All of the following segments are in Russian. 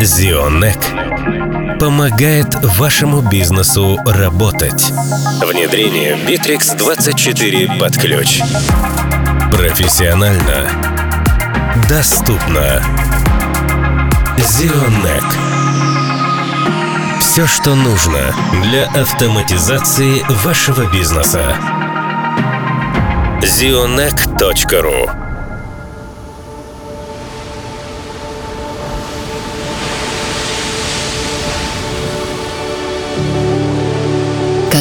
Зионек помогает вашему бизнесу работать. Внедрение Bittrex 24 под ключ. Профессионально. Доступно. Зионек. Все, что нужно для автоматизации вашего бизнеса. zionec.ru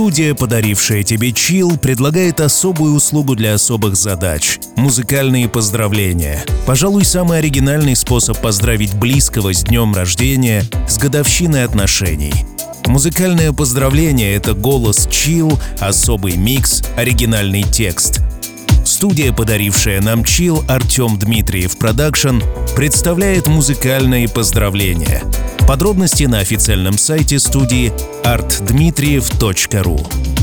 Студия, подарившая тебе чил, предлагает особую услугу для особых задач – музыкальные поздравления. Пожалуй, самый оригинальный способ поздравить близкого с днем рождения, с годовщиной отношений. Музыкальное поздравление — это голос Chill, особый микс, оригинальный текст. Студия, подарившая нам Chill, Артем Дмитриев Production, представляет музыкальные поздравления. Подробности на официальном сайте студии artdmitriev.ru.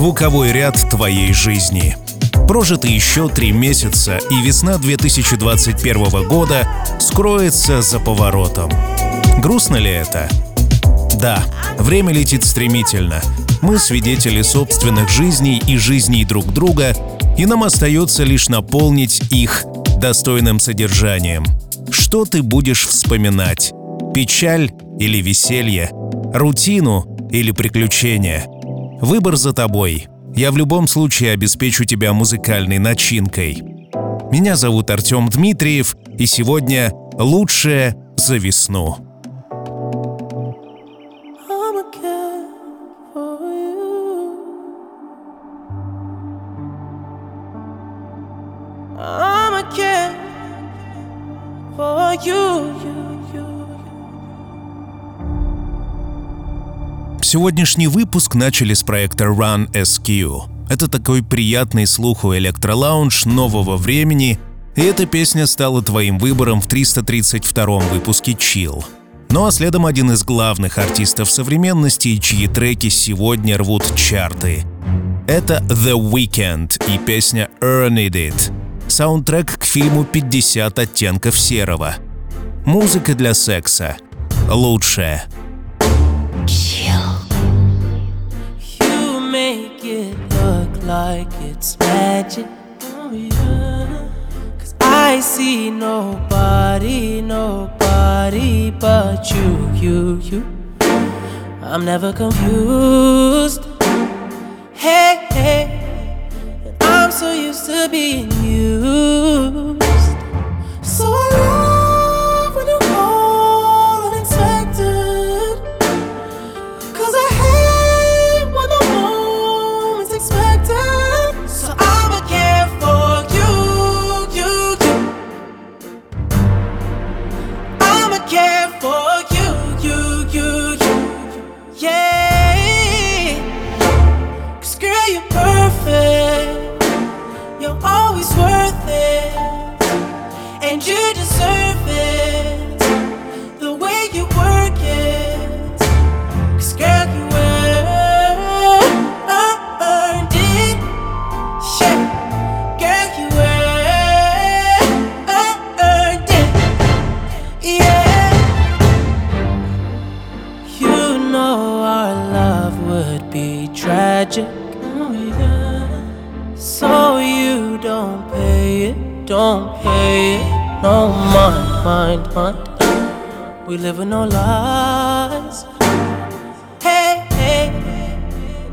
звуковой ряд твоей жизни. Прожито еще три месяца, и весна 2021 года скроется за поворотом. Грустно ли это? Да, время летит стремительно. Мы свидетели собственных жизней и жизней друг друга, и нам остается лишь наполнить их достойным содержанием. Что ты будешь вспоминать? Печаль или веселье? Рутину или приключения? Выбор за тобой. Я в любом случае обеспечу тебя музыкальной начинкой. Меня зовут Артем Дмитриев, и сегодня лучшее за весну. I'm you. Сегодняшний выпуск начали с проекта Run SQ. Это такой приятный слуху электролаунж нового времени, и эта песня стала твоим выбором в 332-м выпуске Chill. Ну а следом один из главных артистов современности, чьи треки сегодня рвут чарты. Это The Weeknd и песня Earned It. Саундтрек к фильму «50 оттенков серого». Музыка для секса. Лучшее. Like it's magic. Cause I see nobody, nobody but you, you, you. I'm never confused. Hey, hey. I'm so used to being used. So it. No mind, mind, mind. We live with no lies. Hey, hey,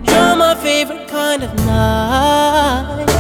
you're my favorite kind of night.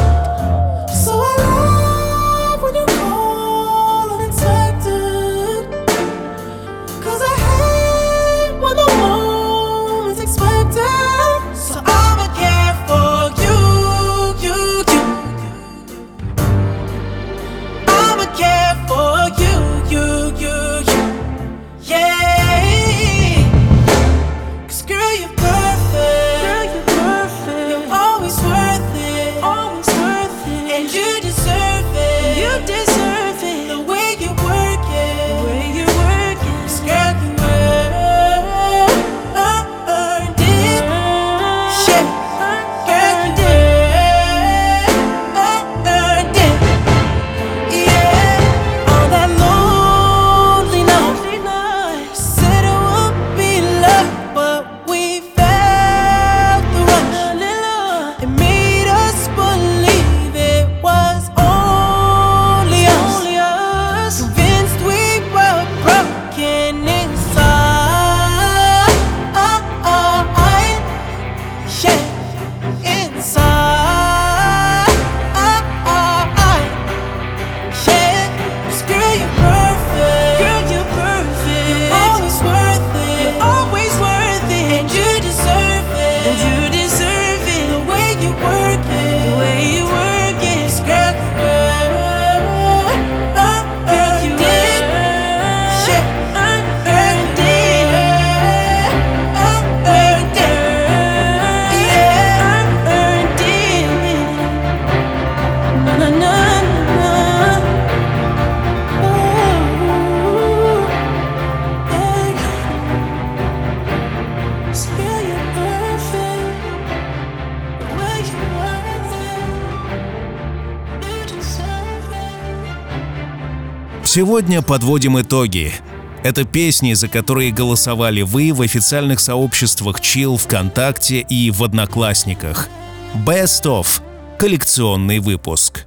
Сегодня подводим итоги. Это песни, за которые голосовали вы в официальных сообществах Chill ВКонтакте и в Одноклассниках. Best of – коллекционный выпуск.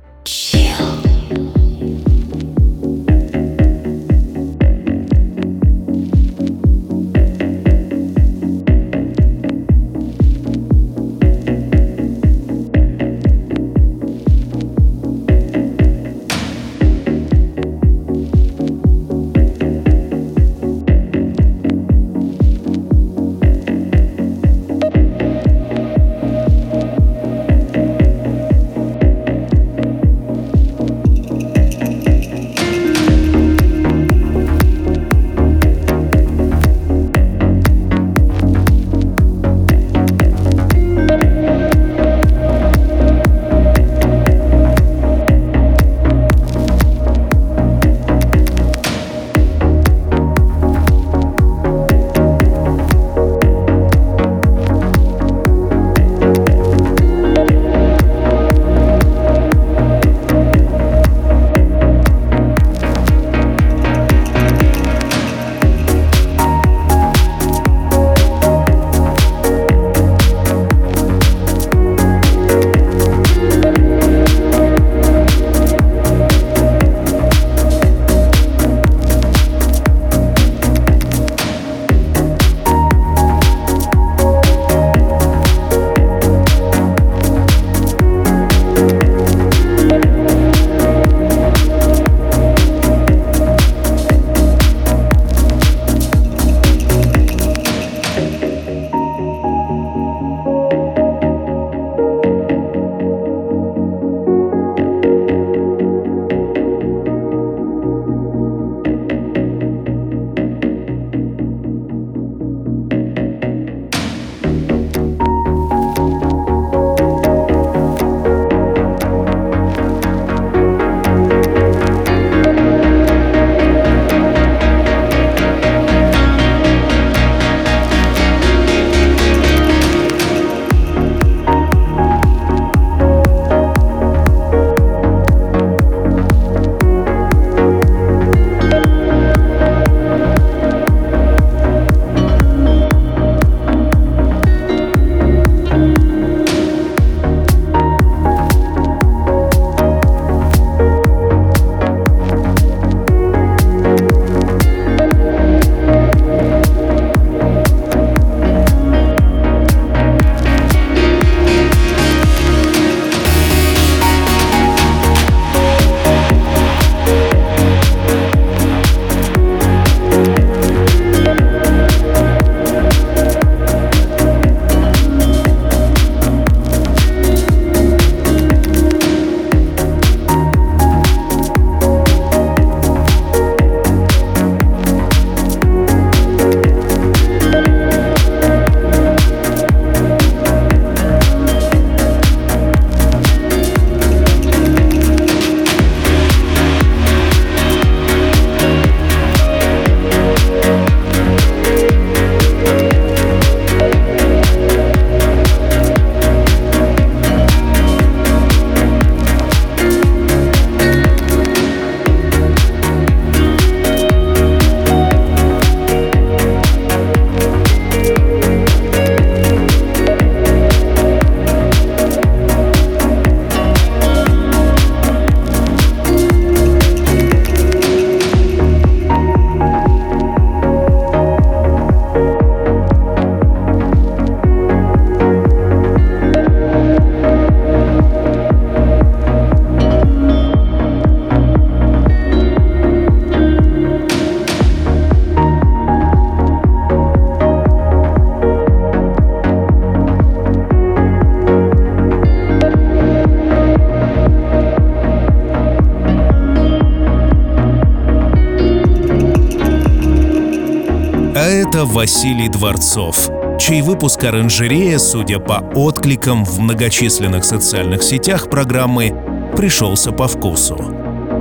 Это Василий Дворцов, чей выпуск «Оранжерея», судя по откликам в многочисленных социальных сетях программы, пришелся по вкусу.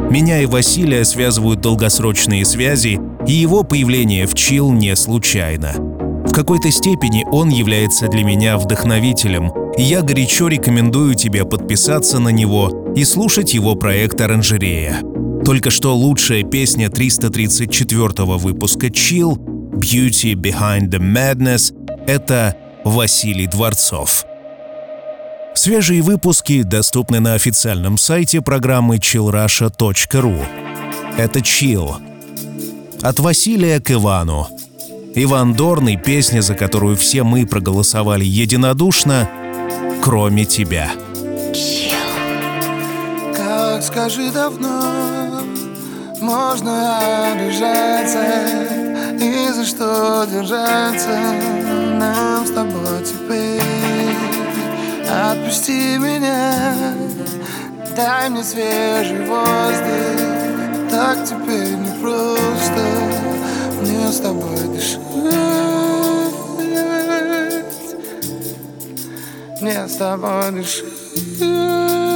Меня и Василия связывают долгосрочные связи, и его появление в Чил не случайно. В какой-то степени он является для меня вдохновителем, и я горячо рекомендую тебе подписаться на него и слушать его проект «Оранжерея». Только что лучшая песня 334 выпуска Chill «Beauty Behind the Madness» — это Василий Дворцов. Свежие выпуски доступны на официальном сайте программы chillrusha.ru. Это Chill. От Василия к Ивану. Иван Дорный, песня, за которую все мы проголосовали единодушно, кроме тебя. Как скажи давно Можно обижаться И за что держаться Нам с тобой теперь? Отпусти меня Дай мне свежий воздух. Так теперь не просто Мне с тобой дышать. Мне с тобой дышать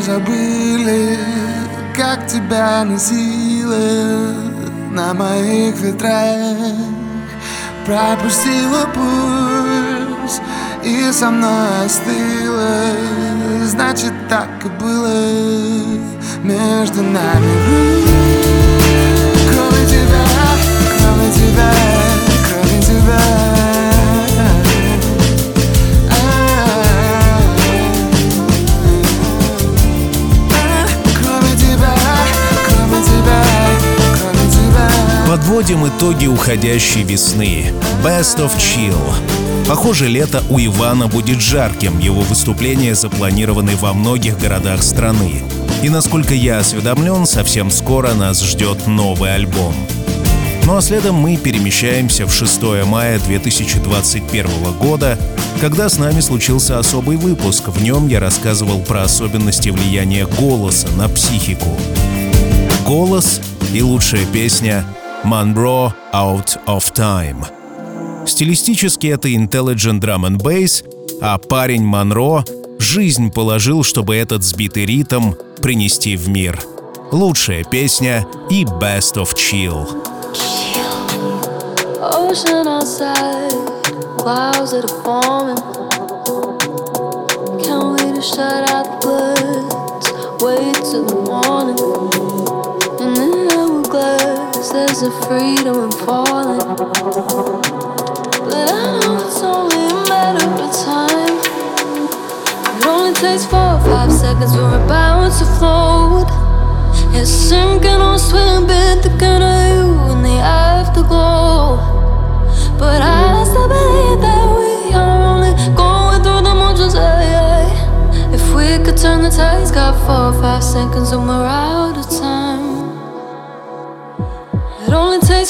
забыли, как тебя носило на моих ветрах. Пропустила пульс и со мной остыла. Значит, так и было между нами. Кроме тебя, кроме тебя, кроме тебя Подводим итоги уходящей весны. Best of Chill. Похоже, лето у Ивана будет жарким. Его выступления запланированы во многих городах страны. И насколько я осведомлен, совсем скоро нас ждет новый альбом. Ну а следом мы перемещаемся в 6 мая 2021 года, когда с нами случился особый выпуск. В нем я рассказывал про особенности влияния голоса на психику. Голос и лучшая песня «Monroe Out of Time». Стилистически это Intelligent Drum and Bass, а парень Монро жизнь положил, чтобы этот сбитый ритм принести в мир. Лучшая песня и Best of Chill. Ocean outside, clouds that are forming. Can't wait to shut out the bloods, wait till the morning. And there's a freedom in falling. But I know it's only a matter of time. It only takes four or five seconds for a bounce to float. It's sinking or the gun of you in the afterglow. But I still believe that we are only going through the motions. If we could turn the tides, got four or five seconds and we're out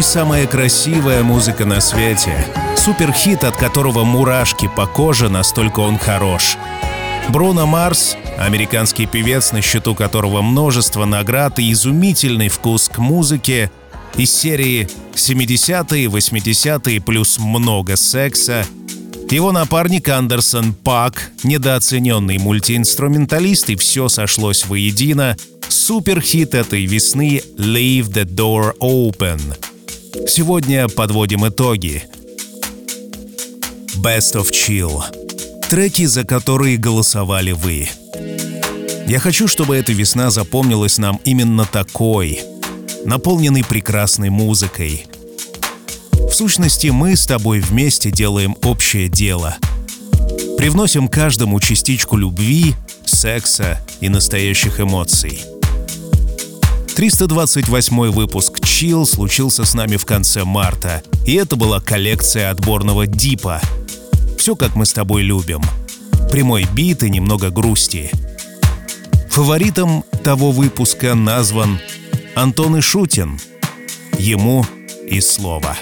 Пожалуй, самая красивая музыка на свете. Суперхит, от которого мурашки по коже, настолько он хорош. Бруно Марс — американский певец, на счету которого множество наград и изумительный вкус к музыке из серии 70-е, 80-е плюс много секса. Его напарник Андерсон Пак, недооцененный мультиинструменталист, и все сошлось воедино. Суперхит этой весны «Leave the Door Open». Сегодня подводим итоги. Best of Chill. Треки, за которые голосовали вы. Я хочу, чтобы эта весна запомнилась нам именно такой, наполненной прекрасной музыкой. В сущности, мы с тобой вместе делаем общее дело. Привносим каждому частичку любви, секса и настоящих эмоций. 328 выпуск Chill случился с нами в конце марта, и это была коллекция отборного дипа. Все как мы с тобой любим. Прямой бит и немного грусти. Фаворитом того выпуска назван Антон Ишутин. Ему и слово.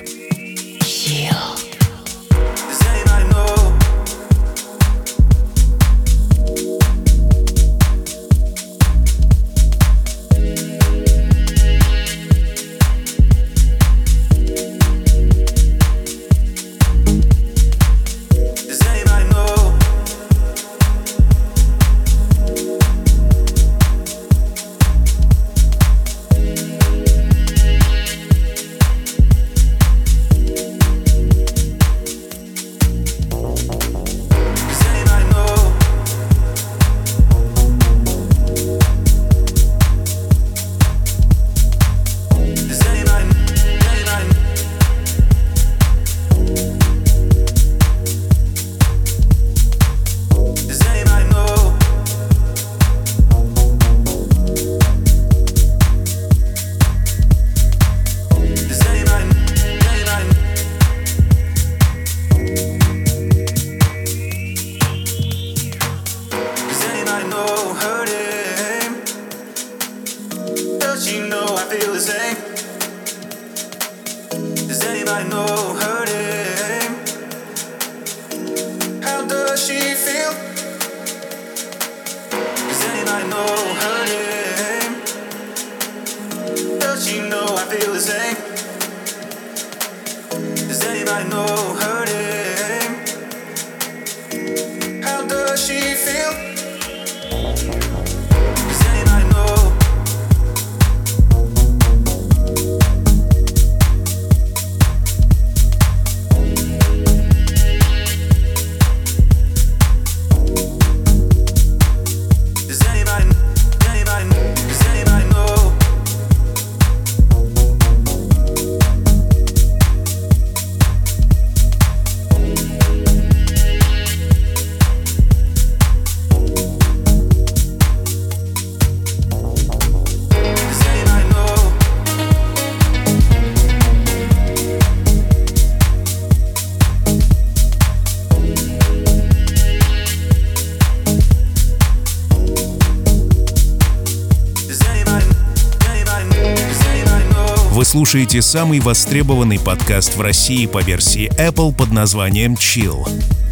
Слушаете самый востребованный подкаст в России по версии Apple под названием Chill.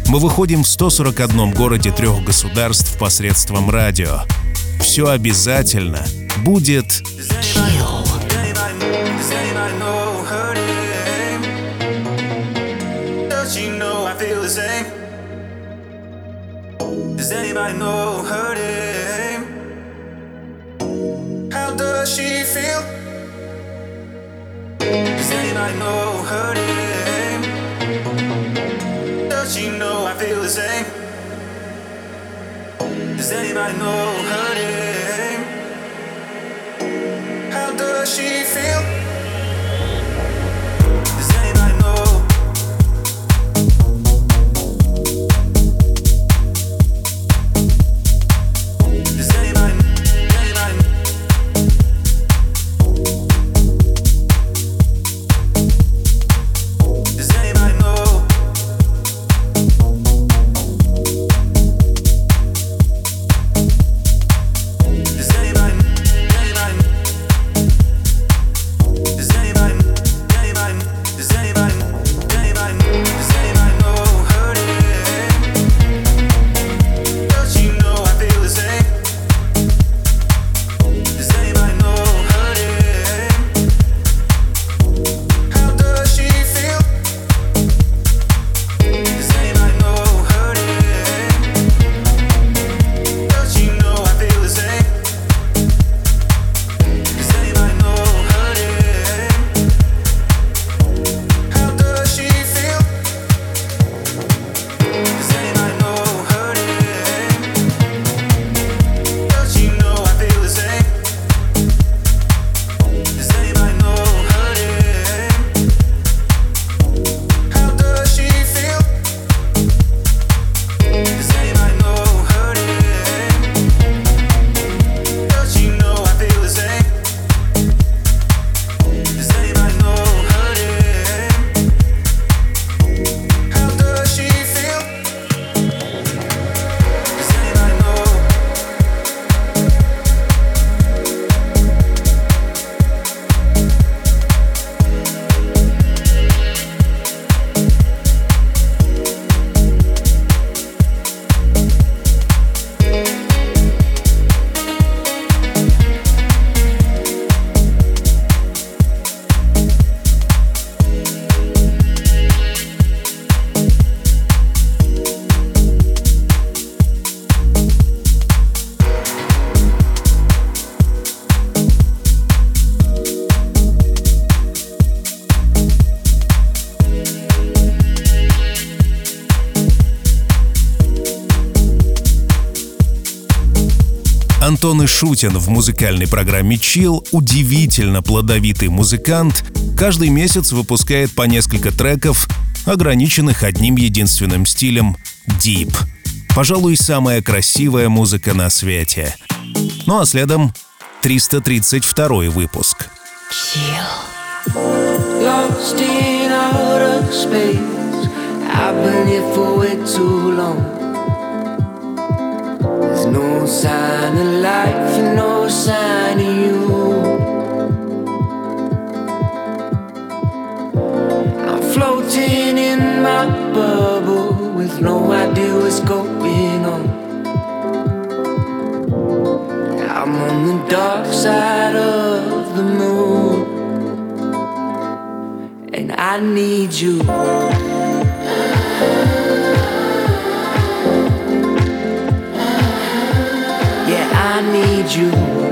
Мы выходим в 141 городе трех государств посредством радио. Все обязательно будет Does she know I feel the same? Does anybody know her name? How does she Ишутин в музыкальной программе Chill удивительно плодовитый музыкант, каждый месяц выпускает по несколько треков, ограниченных одним единственным стилем — Deep. Пожалуй, самая красивая музыка на свете. Ну а следом 332 выпуск. Lost. No sign of life and no sign of you. I'm floating in my bubble with no idea what's going on. I'm on the dark side of the moon and I need you. You.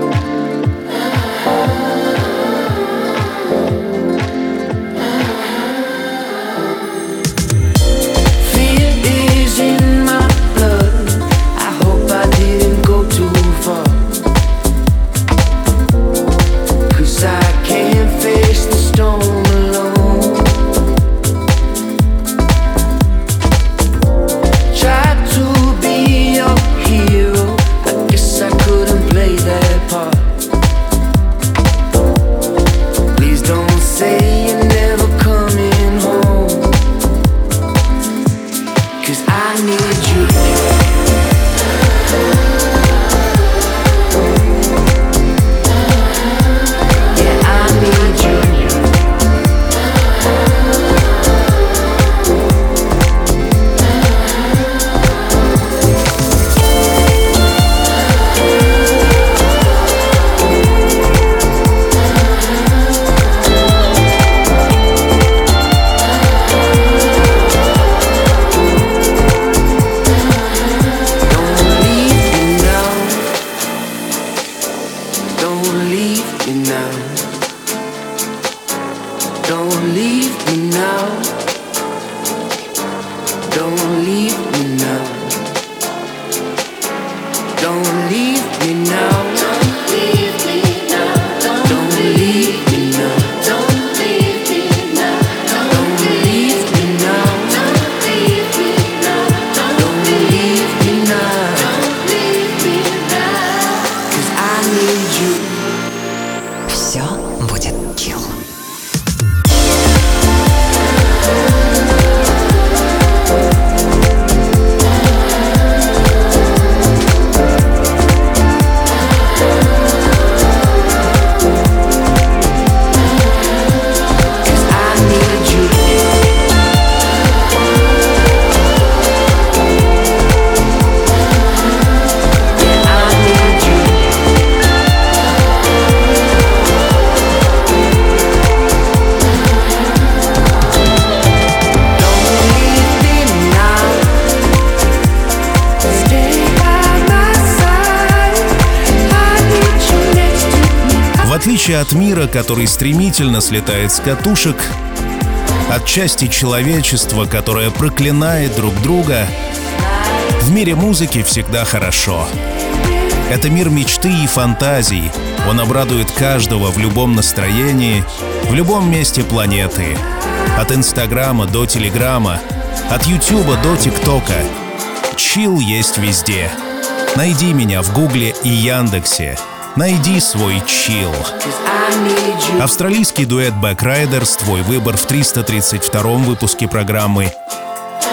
От мира, который стремительно слетает с катушек, от части человечества, которое проклинает друг друга, в мире музыки всегда хорошо. Это мир мечты и фантазий. Он обрадует каждого в любом настроении, в любом месте планеты. От Инстаграма до Телеграма, от Ютуба до ТикТока. Чил есть везде. Найди меня в Гугле и Яндексе. Найди свой чил. Австралийский дуэт Backriders «Твой выбор» в 332-м выпуске программы.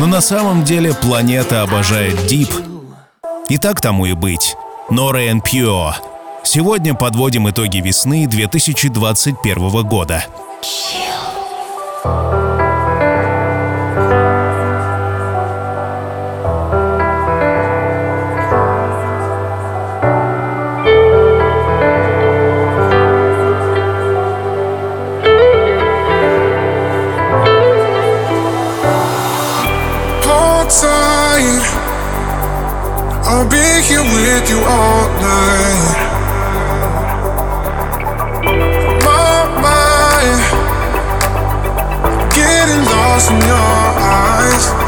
Но на самом деле планета обожает Дип. И так тому и быть. Nora and Pure. Сегодня подводим итоги весны 2021 года. Hold here with you all night. My mind, getting lost in your eyes.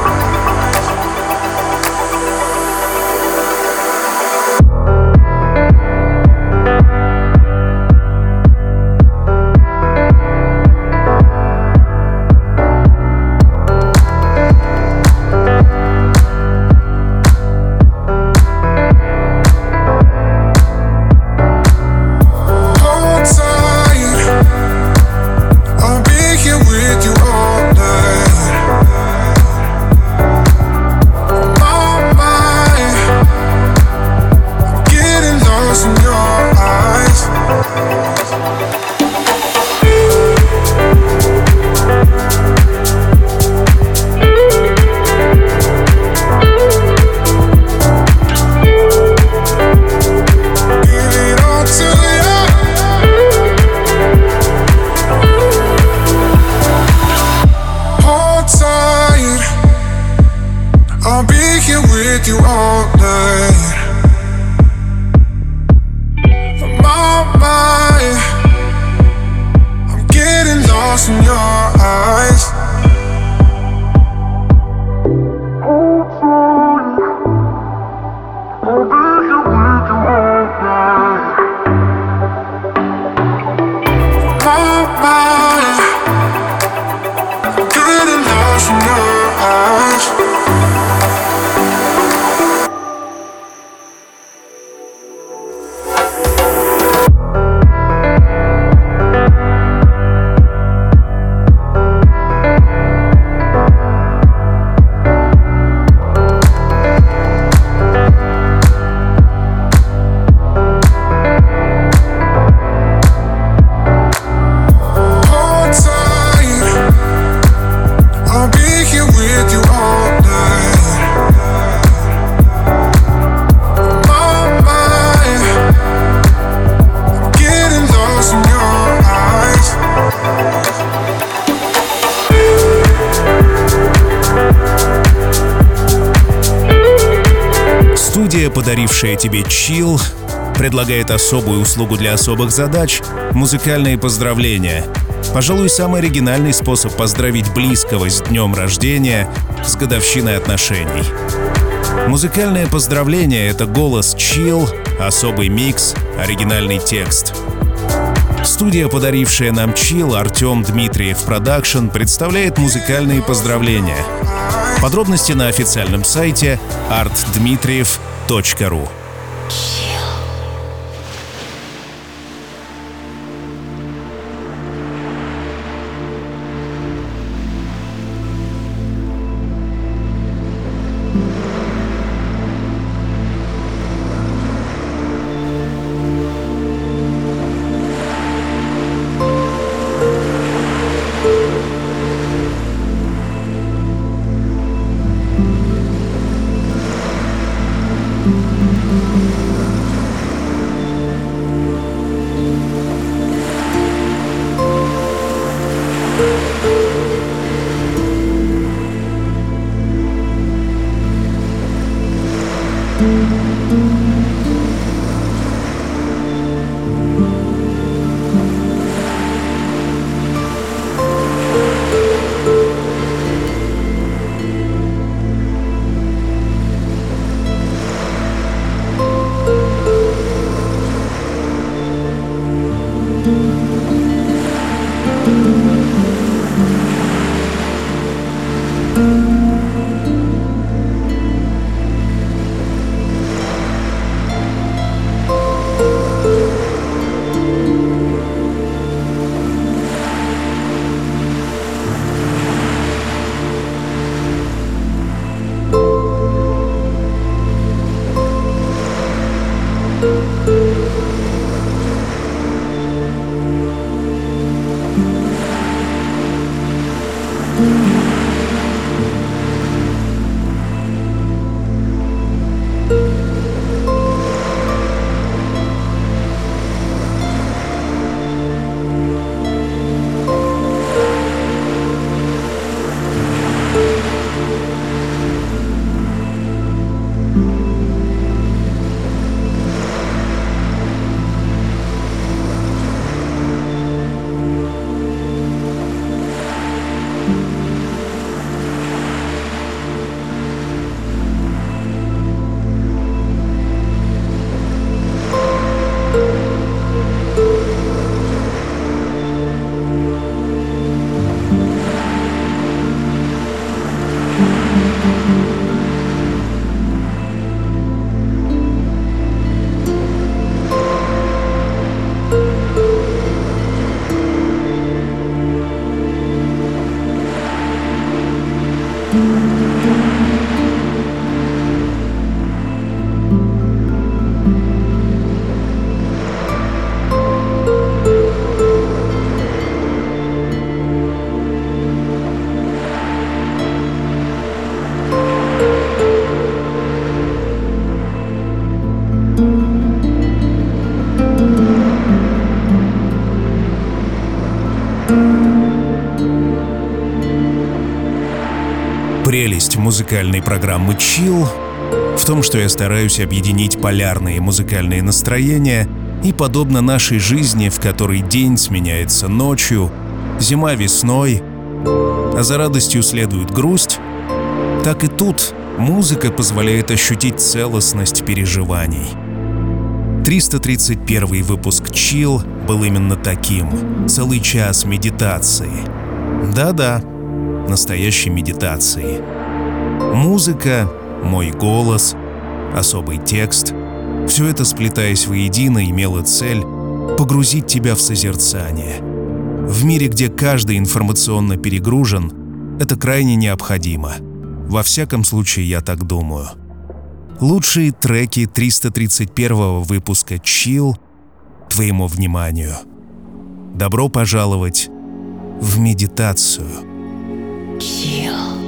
Тебе Chill, предлагает особую услугу для особых задач — музыкальные поздравления. Пожалуй, самый оригинальный способ поздравить близкого с днем рождения, с годовщиной отношений. Музыкальное поздравление — это голос Chill, особый микс, оригинальный текст. Студия, подарившая нам Chill, Артем Дмитриев Production, представляет музыкальные поздравления. Подробности на официальном сайте artdmitriev.ru музыкальной программы «Чил» В том, что я стараюсь объединить полярные музыкальные настроения и, подобно нашей жизни, в которой день сменяется ночью, зима весной, а за радостью следует грусть, так и тут музыка позволяет ощутить целостность переживаний. 331 выпуск Chill был именно таким. Целый час медитации. Да-да, настоящей медитации. Музыка, мой голос, особый текст — все это, сплетаясь воедино, имело цель погрузить тебя в созерцание. В мире, где каждый информационно перегружен, это крайне необходимо. Во всяком случае, я так думаю. Лучшие треки 331 выпуска Chill твоему вниманию. Добро пожаловать в медитацию. Chill.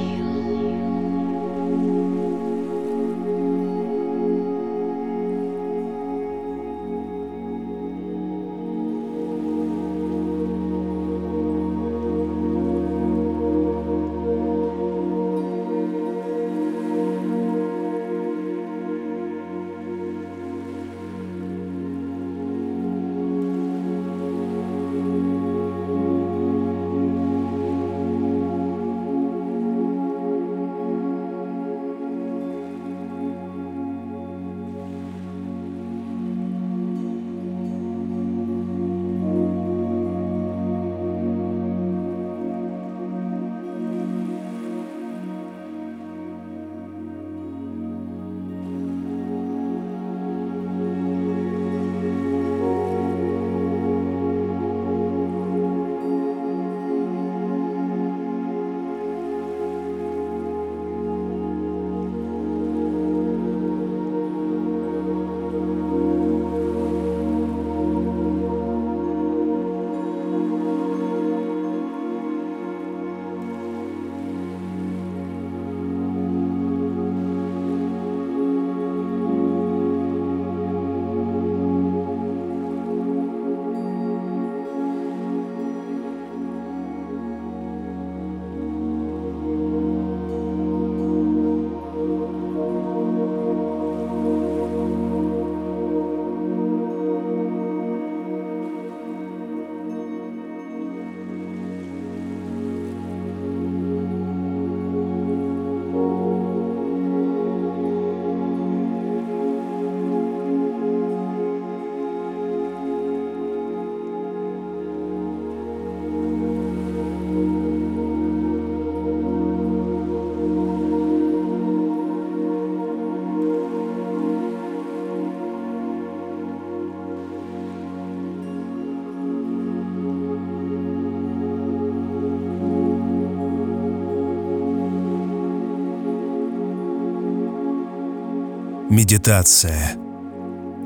Медитация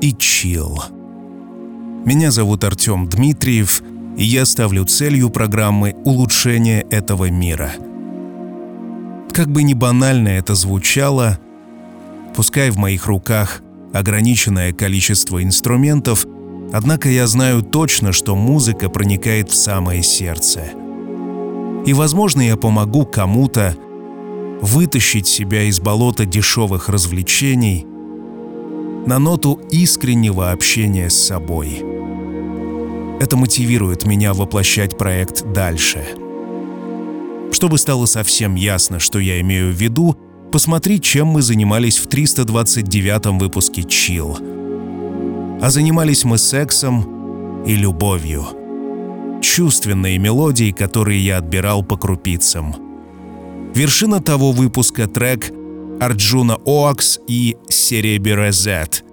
и чил. Меня зовут Артем Дмитриев, и я ставлю целью программы улучшение этого мира. Как бы ни банально это звучало, пускай в моих руках ограниченное количество инструментов, однако я знаю точно, что музыка проникает в самое сердце. И, возможно, я помогу кому-то вытащить себя из болота дешевых развлечений на ноту искреннего общения с собой. Это мотивирует меня воплощать проект дальше. Чтобы стало совсем ясно, что я имею в виду, посмотри, чем мы занимались в 329 выпуске «Чил». А занимались мы сексом и любовью. Чувственные мелодии, которые я отбирал по крупицам. Вершина того выпуска трек Арджуна Оакс и Серебре Z.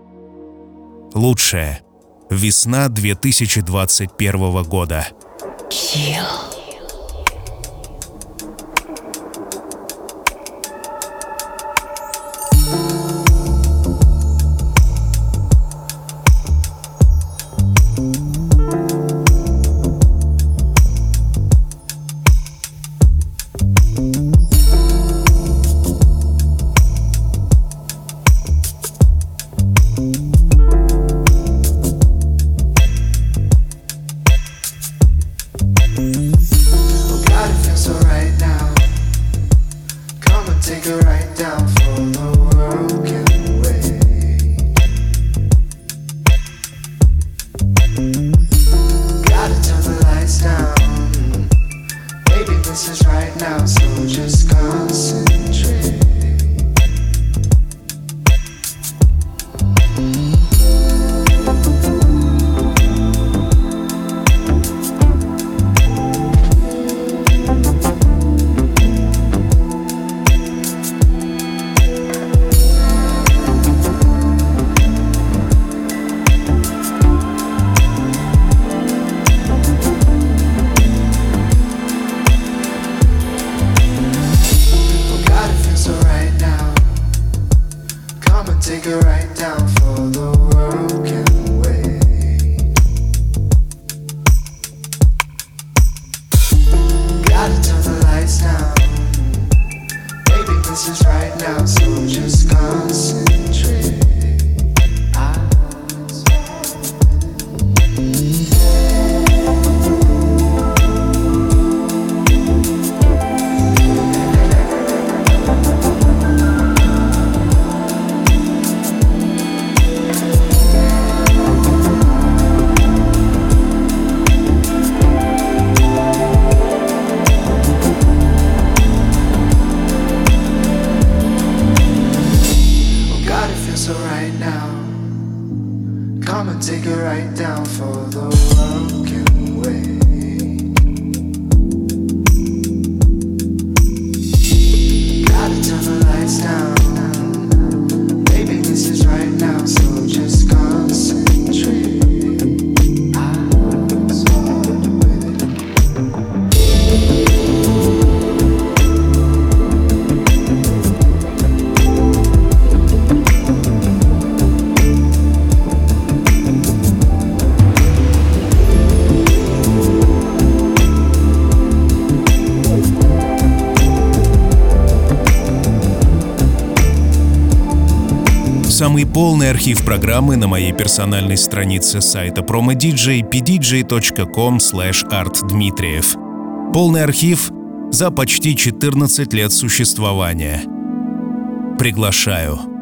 Лучшее. Весна 2021 года. Chill. и полный архив программы на моей персональной странице сайта promodj pdj.com artdmitriev. Полный архив за почти 14 лет существования. Приглашаю.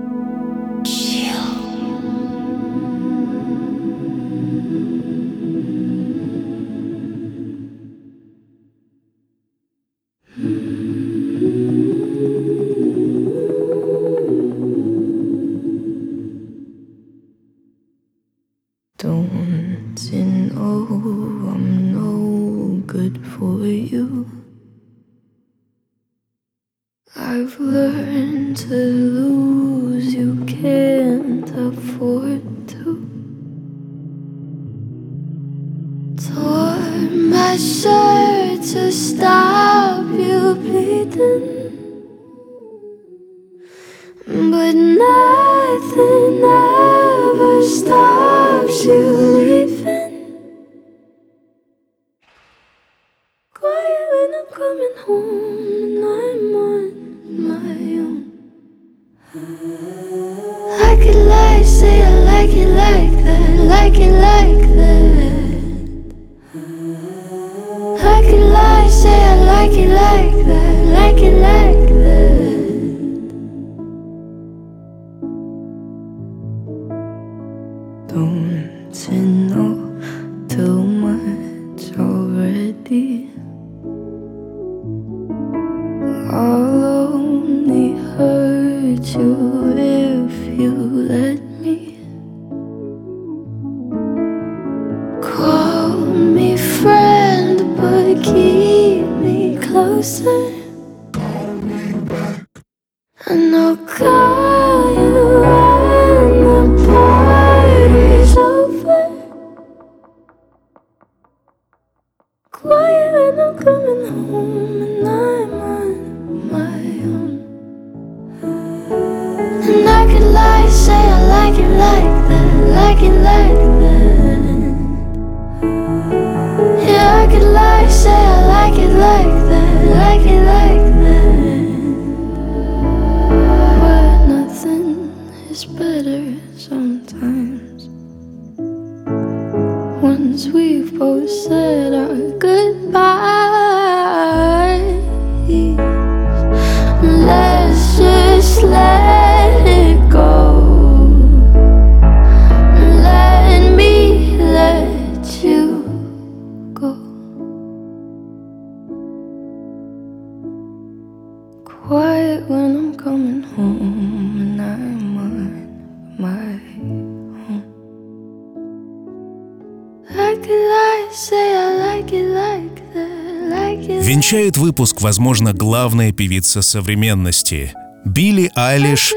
Венчает выпуск, возможно, главная певица современности – Билли Айлиш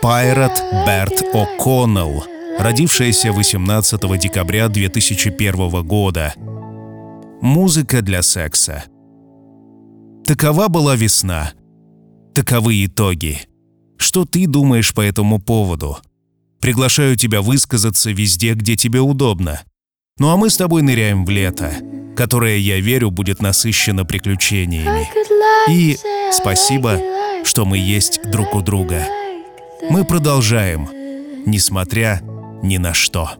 Пайрат Берт О'Коннелл, родившаяся 18 декабря 2001 года. Музыка для секса. Такова была весна. Таковы итоги. Что ты думаешь по этому поводу? Приглашаю тебя высказаться везде, где тебе удобно. Ну а мы с тобой ныряем в лето – которое, я верю, будет насыщено приключениями. И спасибо, что мы есть друг у друга. Мы продолжаем, несмотря ни на что.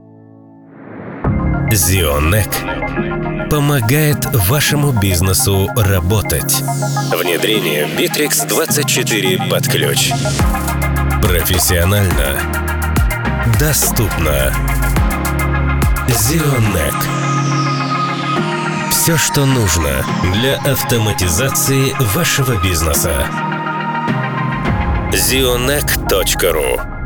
Зионек помогает вашему бизнесу работать. Внедрение Bittrex 24 под ключ. Профессионально. Доступно. Зионек. Все, что нужно для автоматизации вашего бизнеса. zionek.ru